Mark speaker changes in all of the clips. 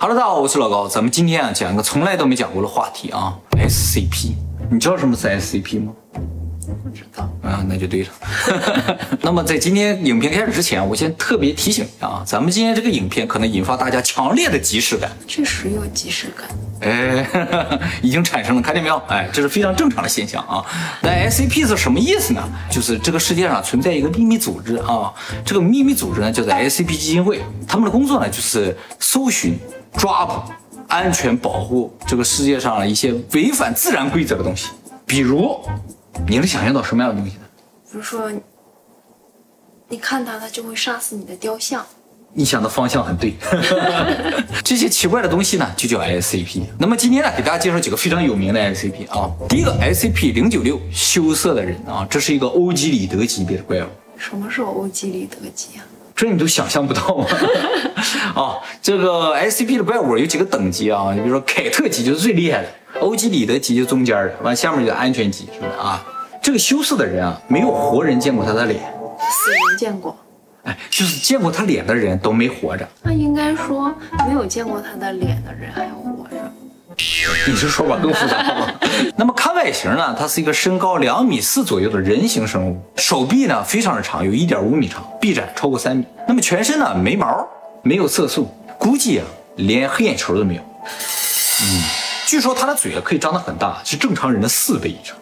Speaker 1: Hello，大家好，我是老高，咱们今天啊讲一个从来都没讲过的话题啊，SCP。你知道什么是 SCP 吗？
Speaker 2: 不知道。
Speaker 1: 啊，那就对了。那么在今天影片开始之前，我先特别提醒一下啊，咱们今天这个影片可能引发大家强烈的即视感。
Speaker 2: 确实有即视感。
Speaker 1: 哎，已经产生了，看见没有？哎，这是非常正常的现象啊。那 SCP 是什么意思呢？就是这个世界上存在一个秘密组织啊，这个秘密组织呢叫做 SCP 基金会，他们的工作呢就是搜寻、抓捕、安全保护这个世界上的一些违反自然规则的东西。比如，你能想象到什么样的东西呢？
Speaker 2: 比如说，你看它，它就会杀死你的雕像。
Speaker 1: 你想的方向很对，这些奇怪的东西呢，就叫 SCP。那么今天呢，给大家介绍几个非常有名的 SCP 啊。第一个 SCP 零九六羞涩的人啊，这是一个欧几里得级别的怪物。
Speaker 2: 什么是欧几里得级啊？
Speaker 1: 这你都想象不到吗？啊，这个 SCP 的怪物有几个等级啊？你比如说凯特级就是最厉害的，欧几里得级就中间的，完下面就安全级，是不是啊？这个羞涩的人啊，没有活人见过他的脸，
Speaker 2: 死人见过。
Speaker 1: 哎，就是见过他脸的人都没活着。
Speaker 2: 那应该说，没有见过他的脸的人还活着。
Speaker 1: 你这说法更复杂了。那么看外形呢，它是一个身高两米四左右的人形生物，手臂呢非常的长，有一点五米长，臂展超过三米。那么全身呢没毛，没有色素，估计啊连黑眼球都没有。嗯，据说它的嘴啊可以张得很大，是正常人的四倍以上。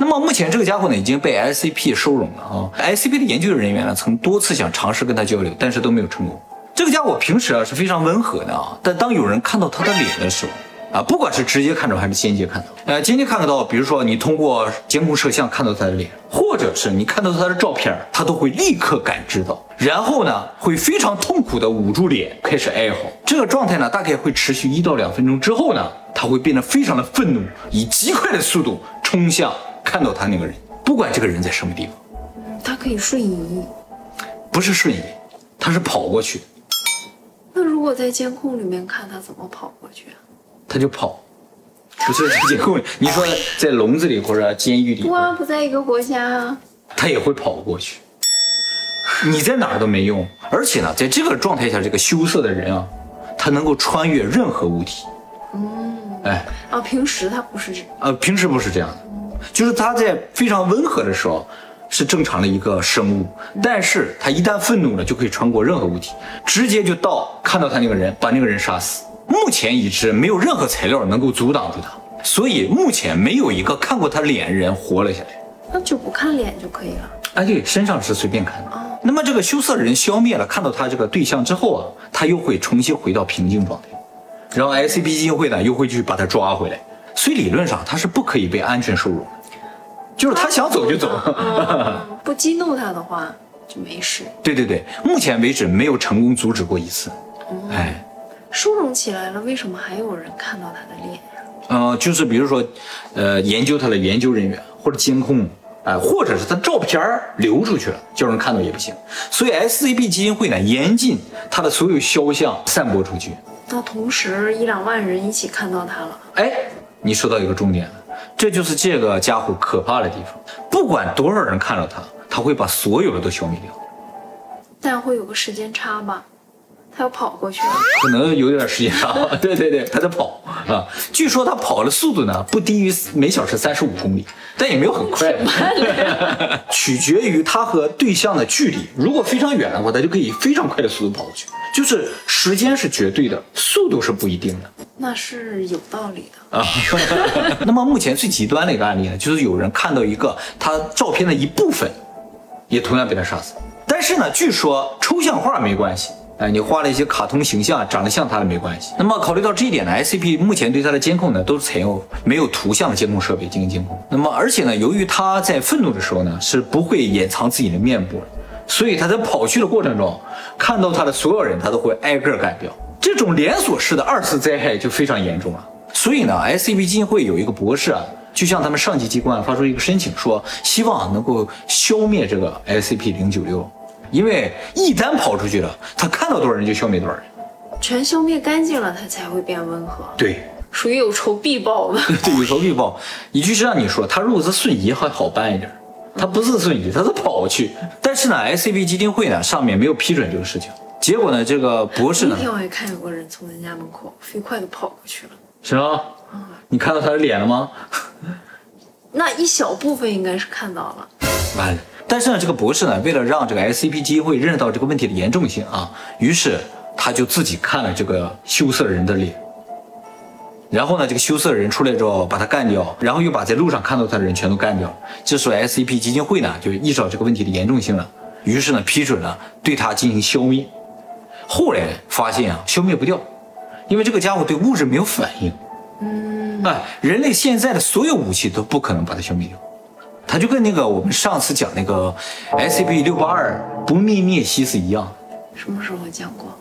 Speaker 1: 那么目前这个家伙呢已经被 SCP 收容了啊，SCP 的研究人员呢曾多次想尝试跟他交流，但是都没有成功。这个家伙平时啊是非常温和的啊，但当有人看到他的脸的时候啊，不管是直接看到还是间接看到，呃，间接看得到，比如说你通过监控摄像看到他的脸，或者是你看到他的照片，他都会立刻感知到，然后呢会非常痛苦的捂住脸开始哀嚎。这个状态呢大概会持续一到两分钟之后呢，他会变得非常的愤怒，以极快的速度冲向。看到他那个人，不管这个人在什么地方，
Speaker 2: 他可以瞬移，
Speaker 1: 不是瞬移，他是跑过去。
Speaker 2: 那如果在监控里面看他怎么跑过去啊？
Speaker 1: 他就跑，不是在监控里。你说在笼子里或者监狱里，
Speaker 2: 不啊，不在一个国家啊，
Speaker 1: 他也会跑过去。你在哪儿都没用，而且呢，在这个状态下，这个羞涩的人啊，他能够穿越任何物体。嗯，哎，
Speaker 2: 啊，平时他不是这，
Speaker 1: 呃，平时不是这样的。就是他在非常温和的时候是正常的一个生物，但是他一旦愤怒了，就可以穿过任何物体，直接就到看到他那个人，把那个人杀死。目前已知没有任何材料能够阻挡住他，所以目前没有一个看过他脸人活了下来。
Speaker 2: 那就不看脸就可以了。
Speaker 1: 哎，对，身上是随便看的。那么这个羞涩人消灭了看到他这个对象之后啊，他又会重新回到平静状态，然后 SCP 基金会呢又会去把他抓回来。所以理论上他是不可以被安全收容的，就是他想走就走，
Speaker 2: 不激怒他的话就没事。
Speaker 1: 对对对，目前为止没有成功阻止过一次。哎，
Speaker 2: 收容起来了，为什么还有人看到他的脸呀？
Speaker 1: 呃，就是比如说，呃，研究他的研究人员或者监控，哎，或者是他照片流出去了，叫人看到也不行。所以 S C B 基金会呢，严禁他的所有肖像散播出去。
Speaker 2: 那同时一两万人一起看到他了，
Speaker 1: 哎。你说到一个重点了，这就是这个家伙可怕的地方。不管多少人看到他，他会把所有的都消灭掉。
Speaker 2: 但会有个时间差吧？他要跑过去了，
Speaker 1: 可能有点时间差。对对对，他在跑啊。据说他跑的速度呢，不低于每小时三十五公里，但也没有很快。取决于他和对象的距离。如果非常远的话，他就可以非常快的速度跑过去。就是时间是绝对的，速度是不一定的。
Speaker 2: 那是有道理的啊。
Speaker 1: 那么目前最极端的一个案例呢，就是有人看到一个他照片的一部分，也同样被他杀死。但是呢，据说抽象画没关系。哎，你画了一些卡通形象，长得像他的没关系。那么考虑到这一点呢，SCP 目前对他的监控呢，都是采用没有图像的监控设备进行监控。那么而且呢，由于他在愤怒的时候呢，是不会掩藏自己的面部的，所以他在跑去的过程中，看到他的所有人，他都会挨个干掉。这种连锁式的二次灾害就非常严重了。所以呢，SCP 基金会有一个博士啊，就向他们上级机关发出一个申请，说希望能够消灭这个 SCP 零九六。因为一旦跑出去了，他看到多少人就消灭多少人，
Speaker 2: 全消灭干净了，他才会变温和。
Speaker 1: 对，
Speaker 2: 属于有仇必报吧。
Speaker 1: 对，有仇必报。一句是让你说，他如果是瞬移还好办一点，他不是瞬移，他是跑去。但是呢，SCP 基金会呢上面没有批准这个事情。结果呢，这个博士呢，
Speaker 2: 那天我也看有个人从人家门口飞快的跑过去了，
Speaker 1: 是吗？你看到他的脸了吗？
Speaker 2: 那一小部分应该是看到了。
Speaker 1: 完了。但是呢，这个博士呢，为了让这个 SCP 基金会认识到这个问题的严重性啊，于是他就自己看了这个羞涩人的脸。然后呢，这个羞涩人出来之后，把他干掉，然后又把在路上看到他的人全都干掉。这时候 SCP 基金会呢，就意识到这个问题的严重性了，于是呢，批准了对他进行消灭。后来发现啊，消灭不掉，因为这个家伙对物质没有反应。嗯，哎，人类现在的所有武器都不可能把它消灭掉。它就跟那个我们上次讲那个 SCP 六八二不灭灭息是一样。
Speaker 2: 什么时候讲过？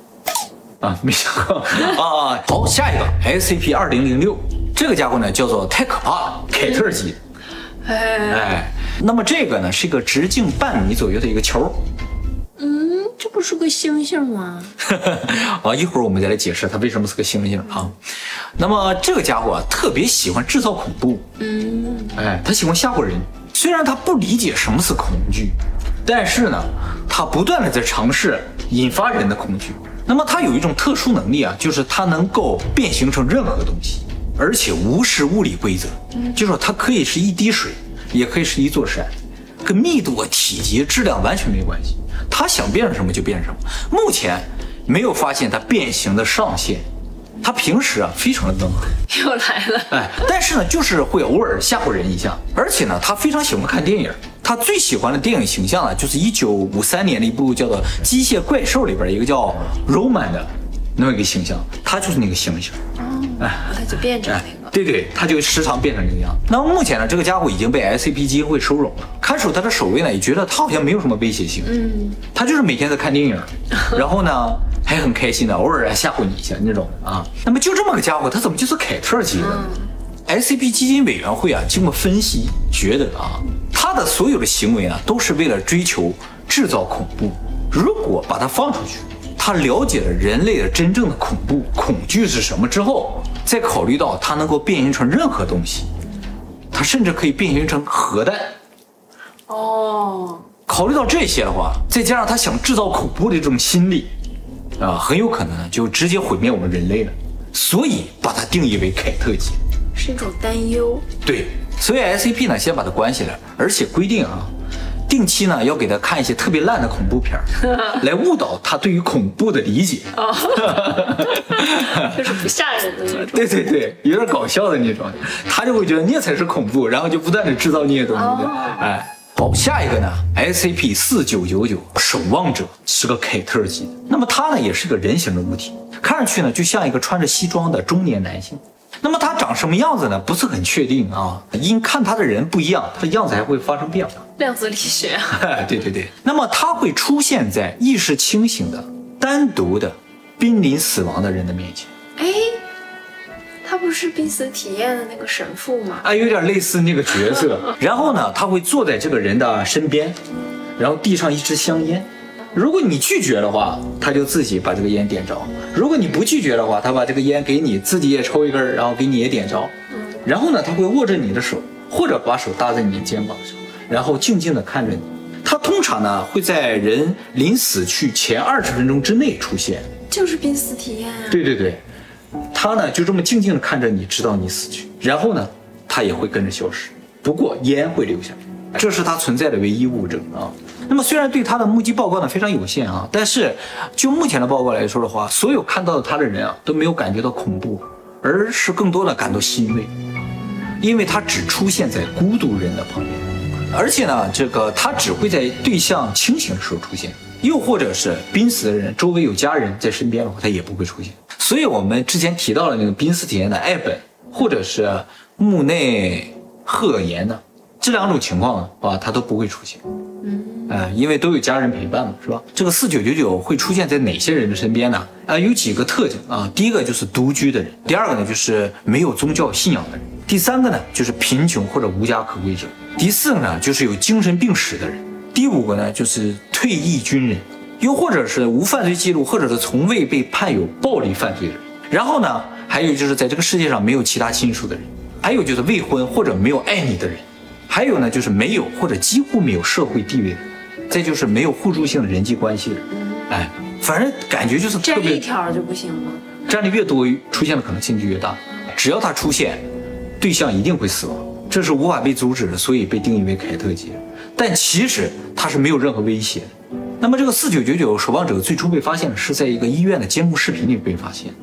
Speaker 1: 啊，没想过 啊。好，下一个 SCP 二零零六，这个家伙呢叫做太可怕了，凯特级。
Speaker 2: 哎，
Speaker 1: 哎，那么这个呢是一个直径半米左右的一个球。
Speaker 2: 嗯，这不是个星星吗？
Speaker 1: 啊，一会儿我们再来解释它为什么是个星星啊。那么这个家伙啊特别喜欢制造恐怖。
Speaker 2: 嗯，
Speaker 1: 哎，他喜欢吓唬人。虽然他不理解什么是恐惧，但是呢，他不断的在尝试引发人的恐惧。那么他有一种特殊能力啊，就是他能够变形成任何东西，而且无视物理规则。就说它可以是一滴水，也可以是一座山，跟密度、啊、体积、质量完全没关系。他想变成什么就变成什么。目前没有发现它变形的上限。他平时啊非常的温和，
Speaker 2: 又来了。
Speaker 1: 哎，但是呢，就是会偶尔吓唬人一下，而且呢，他非常喜欢看电影。他最喜欢的电影形象呢，就是一九五三年的一部叫做《机械怪兽》里边一个叫 Roman 的那么一个形象，他就是那个猩猩。
Speaker 2: 哎，他就变成那个。
Speaker 1: 对对，他就时常变成这个样。那么目前呢，这个家伙已经被 SCP 基金会收容了。看守他的守卫呢，也觉得他好像没有什么威胁性。嗯，他就是每天在看电影，然后呢。还很开心的，偶尔还吓唬你一下那种啊。那么就这么个家伙，他怎么就是凯特级的？SCP 基金委员会啊，经过分析，觉得啊，他的所有的行为啊，都是为了追求制造恐怖。如果把他放出去，他了解了人类的真正的恐怖、恐惧是什么之后，再考虑到他能够变形成任何东西，他甚至可以变形成核弹。
Speaker 2: 哦，
Speaker 1: 考虑到这些的话，再加上他想制造恐怖的这种心理。啊，很有可能呢，就直接毁灭我们人类了，所以把它定义为凯特级，
Speaker 2: 是一种担忧。
Speaker 1: 对，所以 SCP 呢，先把它关起来，而且规定啊，定期呢要给他看一些特别烂的恐怖片来误导他对于恐怖的理解。哦，
Speaker 2: 就是不吓人的那种。
Speaker 1: 对对对，有点搞笑的那种，他就会觉得那才是恐怖，然后就不断的制造那些东西。哎。好，下一个呢？SCP 四九九九守望者是个凯特级的，那么它呢也是个人形的物体，看上去呢就像一个穿着西装的中年男性。那么它长什么样子呢？不是很确定啊，因看它的人不一样，它的样子还会发生变化。
Speaker 2: 量子力学。
Speaker 1: 对对对。那么它会出现在意识清醒的、单独的、濒临死亡的人的面前。
Speaker 2: 不是濒死体验的那个神父吗？
Speaker 1: 啊，有点类似那个角色。然后呢，他会坐在这个人的身边，然后递上一支香烟。如果你拒绝的话，他就自己把这个烟点着；如果你不拒绝的话，他把这个烟给你，自己也抽一根，然后给你也点着。然后呢，他会握着你的手，或者把手搭在你的肩膀上，然后静静地看着你。他通常呢会在人临死去前二十分钟之内出现，
Speaker 2: 就是濒死体验啊。
Speaker 1: 对对对。他呢就这么静静的看着你，直到你死去，然后呢，他也会跟着消失。不过烟会留下，这是他存在的唯一物证啊。那么虽然对他的目击报告呢非常有限啊，但是就目前的报告来说的话，所有看到他的人啊都没有感觉到恐怖，而是更多的感到欣慰，因为他只出现在孤独人的旁边，而且呢，这个他只会在对象清醒的时候出现，又或者是濒死的人周围有家人在身边的话，他也不会出现。所以，我们之前提到了那个濒死体验的艾本，或者是木内鹤言呢，这两种情况啊，他都不会出现。嗯，哎，因为都有家人陪伴嘛，是吧？这个四九九九会出现在哪些人的身边呢？啊，有几个特征啊。第一个就是独居的人，第二个呢就是没有宗教信仰的人，第三个呢就是贫穷或者无家可归者，第四个呢就是有精神病史的人，第五个呢就是退役军人。又或者是无犯罪记录，或者是从未被判有暴力犯罪的人。然后呢，还有就是在这个世界上没有其他亲属的人，还有就是未婚或者没有爱你的人，还有呢就是没有或者几乎没有社会地位的人，再就是没有互助性的人际关系的人。哎，反正感觉就是特
Speaker 2: 别一条就不行吗？
Speaker 1: 占的越多，出现的可能性就越大。只要他出现，对象一定会死亡，这是无法被阻止的，所以被定义为凯特级。但其实它是没有任何威胁的。那么这个四九九九守望者最初被发现是在一个医院的监控视频里被发现。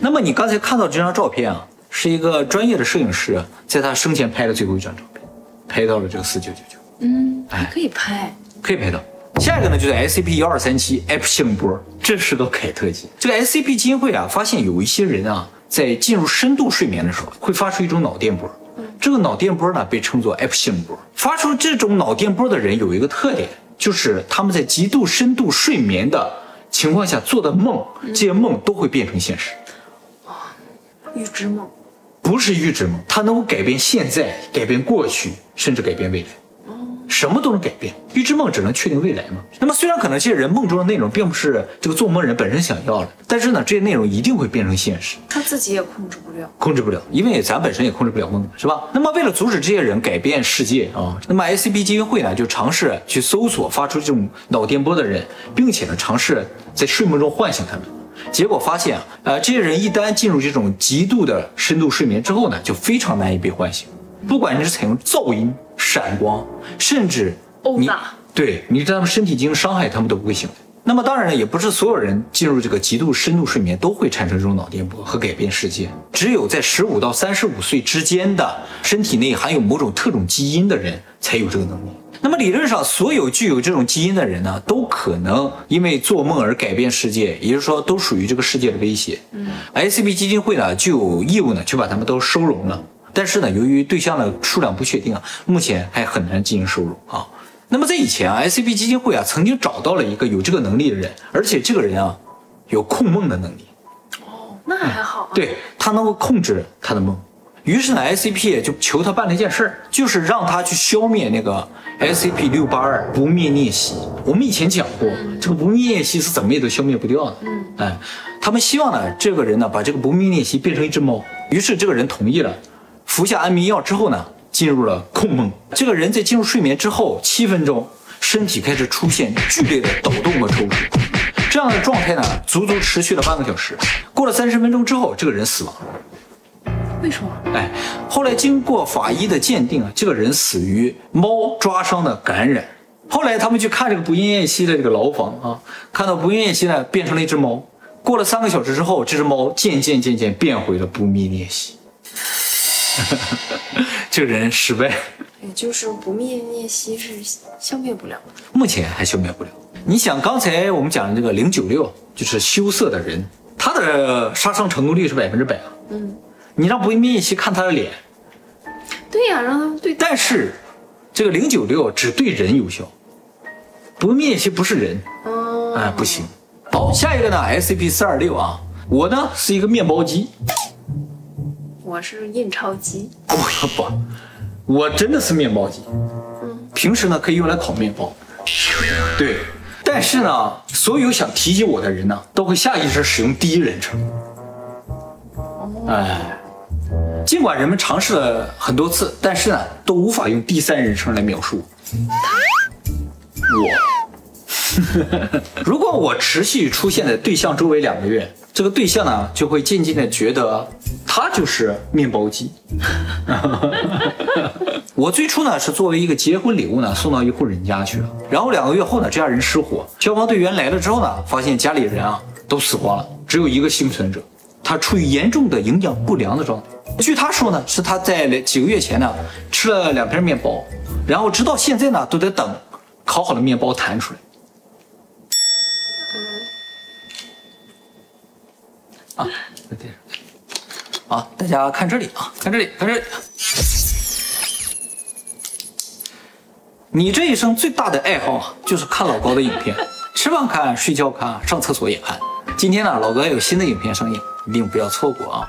Speaker 1: 那么你刚才看到这张照片啊，是一个专业的摄影师在他生前拍的最后一张照片，拍到了这个四九九九，
Speaker 2: 嗯，
Speaker 1: 哎
Speaker 2: 还可以拍。
Speaker 1: 可以拍到。下一个呢，就是 SCP 幺二三七 F 性波，这是个凯特级。这个 SCP 基金会啊，发现有一些人啊，在进入深度睡眠的时候，会发出一种脑电波。这个脑电波呢，被称作 F 性波。发出这种脑电波的人有一个特点，就是他们在极度深度睡眠的情况下做的梦，这些梦都会变成现实。
Speaker 2: 预知梦，
Speaker 1: 不是预知梦，它能够改变现在，改变过去，甚至改变未来。什么都能改变，预知梦只能确定未来嘛。那么虽然可能这些人梦中的内容并不是这个做梦人本身想要的，但是呢，这些内容一定会变成现实，
Speaker 2: 他自己也控制不了。
Speaker 1: 控制不了，因为咱本身也控制不了梦，是吧？那么为了阻止这些人改变世界啊，那么 SCP 基金会呢就尝试去搜索发出这种脑电波的人，并且呢尝试在睡梦中唤醒他们。结果发现啊，呃，这些人一旦进入这种极度的深度睡眠之后呢，就非常难以被唤醒。不管你是采用噪音、闪光，甚至你
Speaker 2: 殴打
Speaker 1: 对你对他们身体进行伤害，他们都不会醒来。那么当然了，也不是所有人进入这个极度深度睡眠都会产生这种脑电波和改变世界。只有在十五到三十五岁之间的身体内含有某种特种基因的人才有这个能力。那么理论上，所有具有这种基因的人呢，都可能因为做梦而改变世界，也就是说，都属于这个世界的威胁。嗯，SCP 基金会呢就有义务呢去把他们都收容了。但是呢，由于对象的数量不确定啊，目前还很难进行收容啊。那么在以前啊，SCP 基金会啊曾经找到了一个有这个能力的人，而且这个人啊有控梦的能力，
Speaker 2: 哦，那还好、啊。，
Speaker 1: 对他能够控制他的梦。于是呢，SCP 也就求他办了一件事儿，就是让他去消灭那个 SCP 六八二不灭颞蜥。我们以前讲过，这个不灭颞蜥是怎么也都消灭不掉的。嗯，哎，他们希望呢，这个人呢把这个不灭颞蜥变成一只猫。于是这个人同意了，服下安眠药之后呢，进入了控梦。这个人在进入睡眠之后七分钟，身体开始出现剧烈的抖动和抽搐。这样的状态呢，足足持续了半个小时。过了三十分钟之后，这个人死亡了。
Speaker 2: 为什么？
Speaker 1: 哎，后来经过法医的鉴定啊，这个人死于猫抓伤的感染。后来他们去看这个不孕燕西的这个牢房啊，看到不孕燕西呢变成了一只猫。过了三个小时之后，这只猫渐渐渐渐变回了不灭颞蜥。这个人失败，
Speaker 2: 也就是不灭颞蜥是消灭不了的。
Speaker 1: 目前还消灭不了。你想，刚才我们讲的这个零九六，就是羞涩的人，他的杀伤成功率是百分之百啊。
Speaker 2: 嗯，
Speaker 1: 你让不灭颞蜥看他的脸，
Speaker 2: 对呀、让他们对。
Speaker 1: 但是这个零九六只对人有效，不灭蜥不是人，
Speaker 2: 哦，
Speaker 1: 哎，不行。好，下一个呢，SCP 四二六啊，我呢是一个面包机，
Speaker 2: 我是印钞机。
Speaker 1: 不不，我真的是面包机，平时呢可以用来烤面包，对。但是呢，所有想提及我的人呢，都会下意识使用第一人称。哎，尽管人们尝试了很多次，但是呢，都无法用第三人称来描述我。如果我持续出现在对象周围两个月，这个对象呢就会渐渐的觉得他就是面包机。我最初呢是作为一个结婚礼物呢送到一户人家去了，然后两个月后呢，这家人失火，消防队员来了之后呢，发现家里人啊都死光了，只有一个幸存者，他处于严重的营养不良的状态。据他说呢，是他在几个月前呢吃了两片面包，然后直到现在呢都在等烤好的面包弹出来。啊，在这儿啊，大家看这里啊，看这里，看这里。你这一生最大的爱好啊，就是看老高的影片，吃饭看，睡觉看，上厕所也看。今天呢，老高有新的影片上映，一定不要错过啊！